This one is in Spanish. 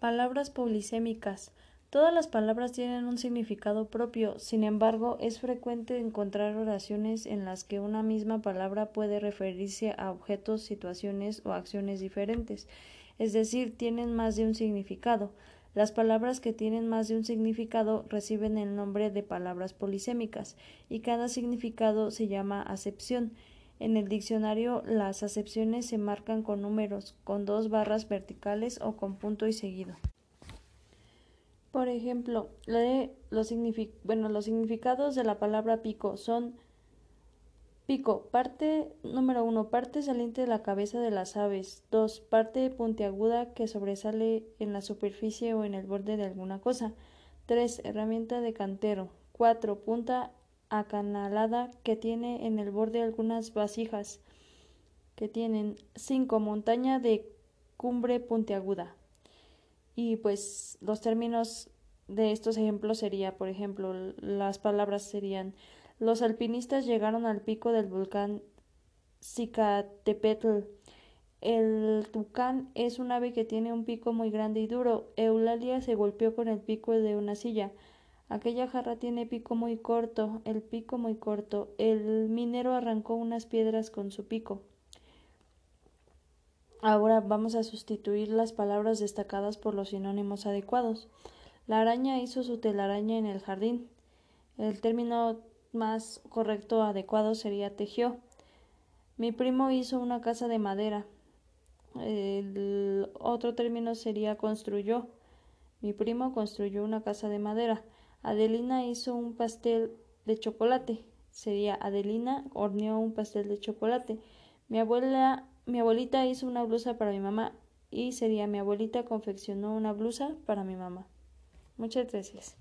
Palabras polisémicas. Todas las palabras tienen un significado propio, sin embargo, es frecuente encontrar oraciones en las que una misma palabra puede referirse a objetos, situaciones o acciones diferentes, es decir, tienen más de un significado. Las palabras que tienen más de un significado reciben el nombre de palabras polisémicas, y cada significado se llama acepción. En el diccionario las acepciones se marcan con números, con dos barras verticales o con punto y seguido. Por ejemplo, los, significados de la palabra pico son pico, parte número uno, parte saliente de la cabeza de las aves. Dos, parte puntiaguda que sobresale en la superficie o en el borde de alguna cosa. Tres, herramienta de cantero. Cuatro, punta acanalada que tiene en el borde algunas vasijas que tienen cinco montaña de cumbre puntiaguda y pues los términos de estos ejemplos sería por ejemplo las palabras serían los alpinistas llegaron al pico del volcán Cicatepetl el tucán es un ave que tiene un pico muy grande y duro. Eulalia se golpeó con el pico de una silla. Aquella jarra tiene pico muy corto, el pico muy corto. El minero arrancó unas piedras con su pico. Ahora vamos a sustituir las palabras destacadas por los sinónimos adecuados. La araña hizo su telaraña en el jardín. El término más correcto adecuado sería tejió. Mi primo hizo una casa de madera. El otro término sería construyó. Mi primo construyó una casa de madera. Adelina hizo un pastel de chocolate. Sería Adelina horneó un pastel de chocolate. Mi abuela, mi abuelita hizo una blusa para mi mamá y sería mi abuelita confeccionó una blusa para mi mamá. Muchas gracias.